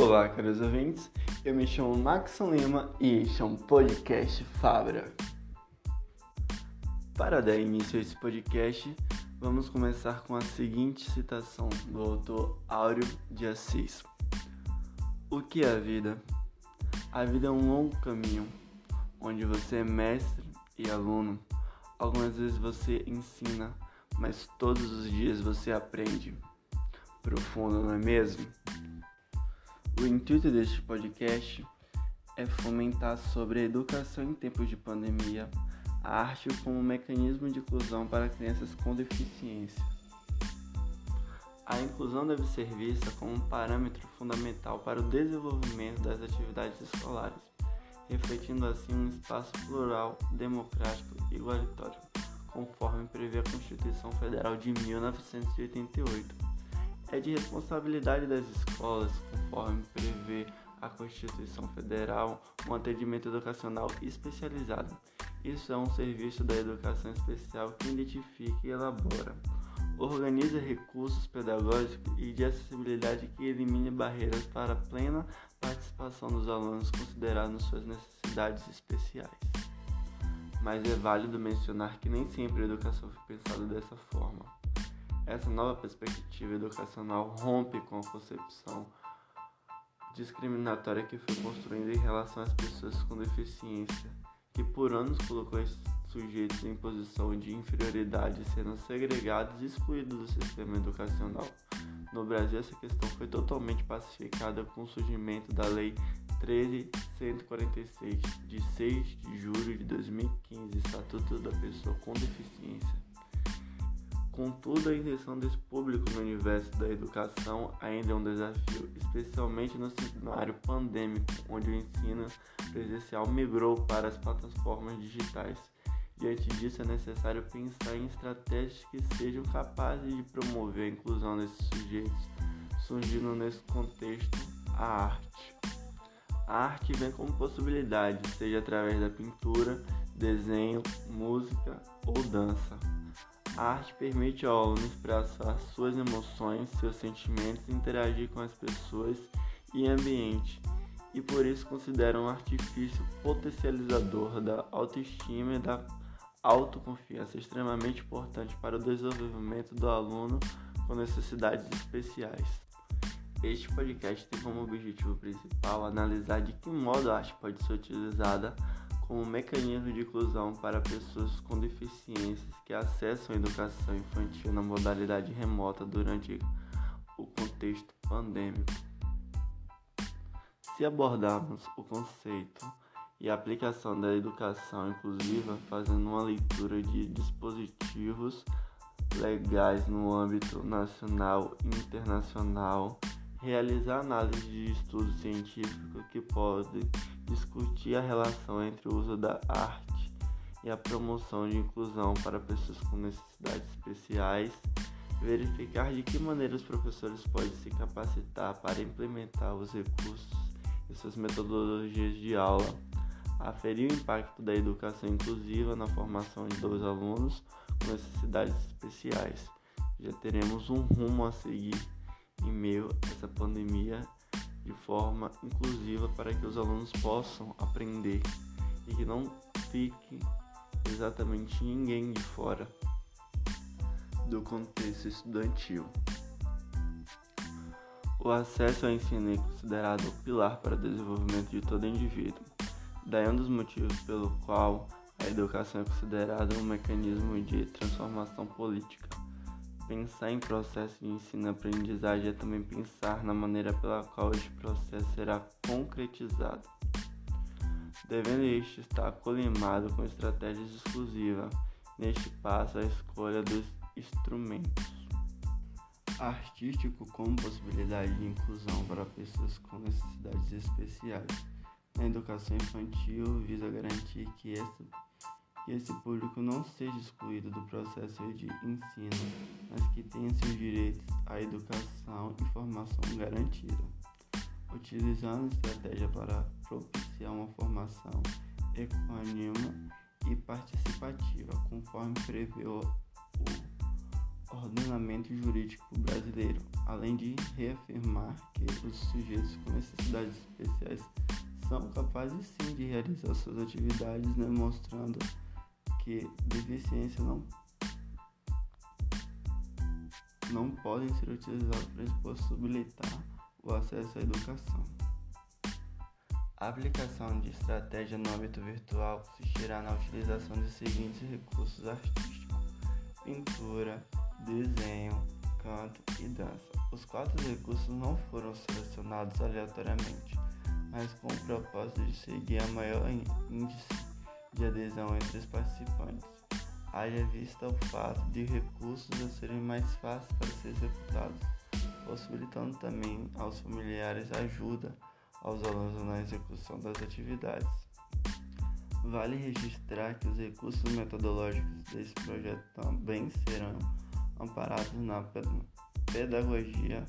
Olá, caros ouvintes. Eu me chamo Maxon Lima e este é um podcast Fabra. Para dar início a esse podcast, vamos começar com a seguinte citação do autor Áureo de Assis: O que é a vida? A vida é um longo caminho, onde você é mestre e aluno. Algumas vezes você ensina, mas todos os dias você aprende. Profundo, não é mesmo? O intuito deste podcast é fomentar sobre a educação em tempos de pandemia, a arte como mecanismo de inclusão para crianças com deficiência. A inclusão deve ser vista como um parâmetro fundamental para o desenvolvimento das atividades escolares, refletindo assim um espaço plural, democrático e igualitário, conforme prevê a Constituição Federal de 1988 é de responsabilidade das escolas, conforme prevê a Constituição Federal, um atendimento educacional especializado. Isso é um serviço da educação especial que identifica e elabora, organiza recursos pedagógicos e de acessibilidade que elimine barreiras para a plena participação dos alunos considerados suas necessidades especiais. Mas é válido mencionar que nem sempre a educação foi pensada dessa forma. Essa nova perspectiva educacional rompe com a concepção discriminatória que foi construída em relação às pessoas com deficiência, que por anos colocou esses sujeitos em posição de inferioridade, sendo segregados e excluídos do sistema educacional. No Brasil, essa questão foi totalmente pacificada com o surgimento da Lei 13146, de 6 de julho de 2015, Estatuto da Pessoa com Deficiência. Contudo, a inserção desse público no universo da educação ainda é um desafio, especialmente no cenário pandêmico, onde o ensino presencial migrou para as plataformas digitais. Diante disso, é necessário pensar em estratégias que sejam capazes de promover a inclusão desses sujeitos, surgindo nesse contexto a arte. A arte vem como possibilidade, seja através da pintura, desenho, música ou dança. A arte permite ao aluno expressar suas emoções, seus sentimentos interagir com as pessoas e ambiente, e por isso considera um artifício potencializador da autoestima e da autoconfiança extremamente importante para o desenvolvimento do aluno com necessidades especiais. Este podcast tem como objetivo principal analisar de que modo a arte pode ser utilizada como mecanismo de inclusão para pessoas com deficiências que acessam a educação infantil na modalidade remota durante o contexto pandêmico. Se abordarmos o conceito e a aplicação da educação inclusiva fazendo uma leitura de dispositivos legais no âmbito nacional e internacional, realizar análise de estudos científicos que podem discutir a relação entre o uso da arte e a promoção de inclusão para pessoas com necessidades especiais, verificar de que maneira os professores podem se capacitar para implementar os recursos e suas metodologias de aula, aferir o impacto da educação inclusiva na formação dos alunos com necessidades especiais. Já teremos um rumo a seguir meio essa pandemia de forma inclusiva para que os alunos possam aprender e que não fique exatamente ninguém de fora do contexto estudantil. O acesso ao ensino é considerado o pilar para o desenvolvimento de todo indivíduo. Daí um dos motivos pelo qual a educação é considerada um mecanismo de transformação política Pensar em processo de ensino-aprendizagem é também pensar na maneira pela qual este processo será concretizado, devendo este estar colimado com estratégias exclusivas. Neste passo, a escolha dos instrumentos. Artístico como possibilidade de inclusão para pessoas com necessidades especiais. Na educação infantil, visa garantir que essa que esse público não seja excluído do processo de ensino, mas que tenha seus direitos à educação e formação garantida, utilizando estratégia para propiciar uma formação equânime e participativa, conforme prevê o, ordenamento jurídico brasileiro, além de reafirmar que os sujeitos com necessidades especiais são capazes sim de realizar suas atividades, demonstrando que deficiência não, não podem ser utilizadas para impossibilitar o acesso à educação. A aplicação de estratégia no âmbito virtual consistirá na utilização de seguintes recursos artísticos: pintura, desenho, canto e dança. Os quatro recursos não foram selecionados aleatoriamente, mas com o propósito de seguir a maior índice de adesão entre os participantes. Haja vista o fato de recursos a serem mais fáceis para ser executados, possibilitando também aos familiares ajuda aos alunos na execução das atividades. Vale registrar que os recursos metodológicos desse projeto também serão amparados na pedagogia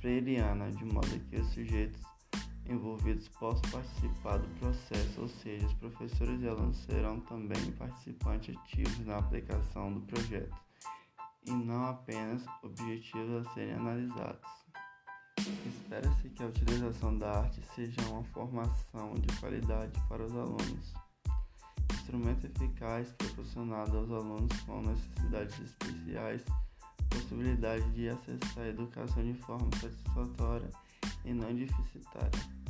freiriana, de modo que os sujeitos envolvidos possam participar do processo, ou seja, os professores e alunos serão também participantes ativos na aplicação do projeto e não apenas objetivos a serem analisados. Espera-se que a utilização da arte seja uma formação de qualidade para os alunos. Instrumento eficaz proporcionado aos alunos com necessidades especiais, possibilidade de acessar a educação de forma satisfatória e não deficitária.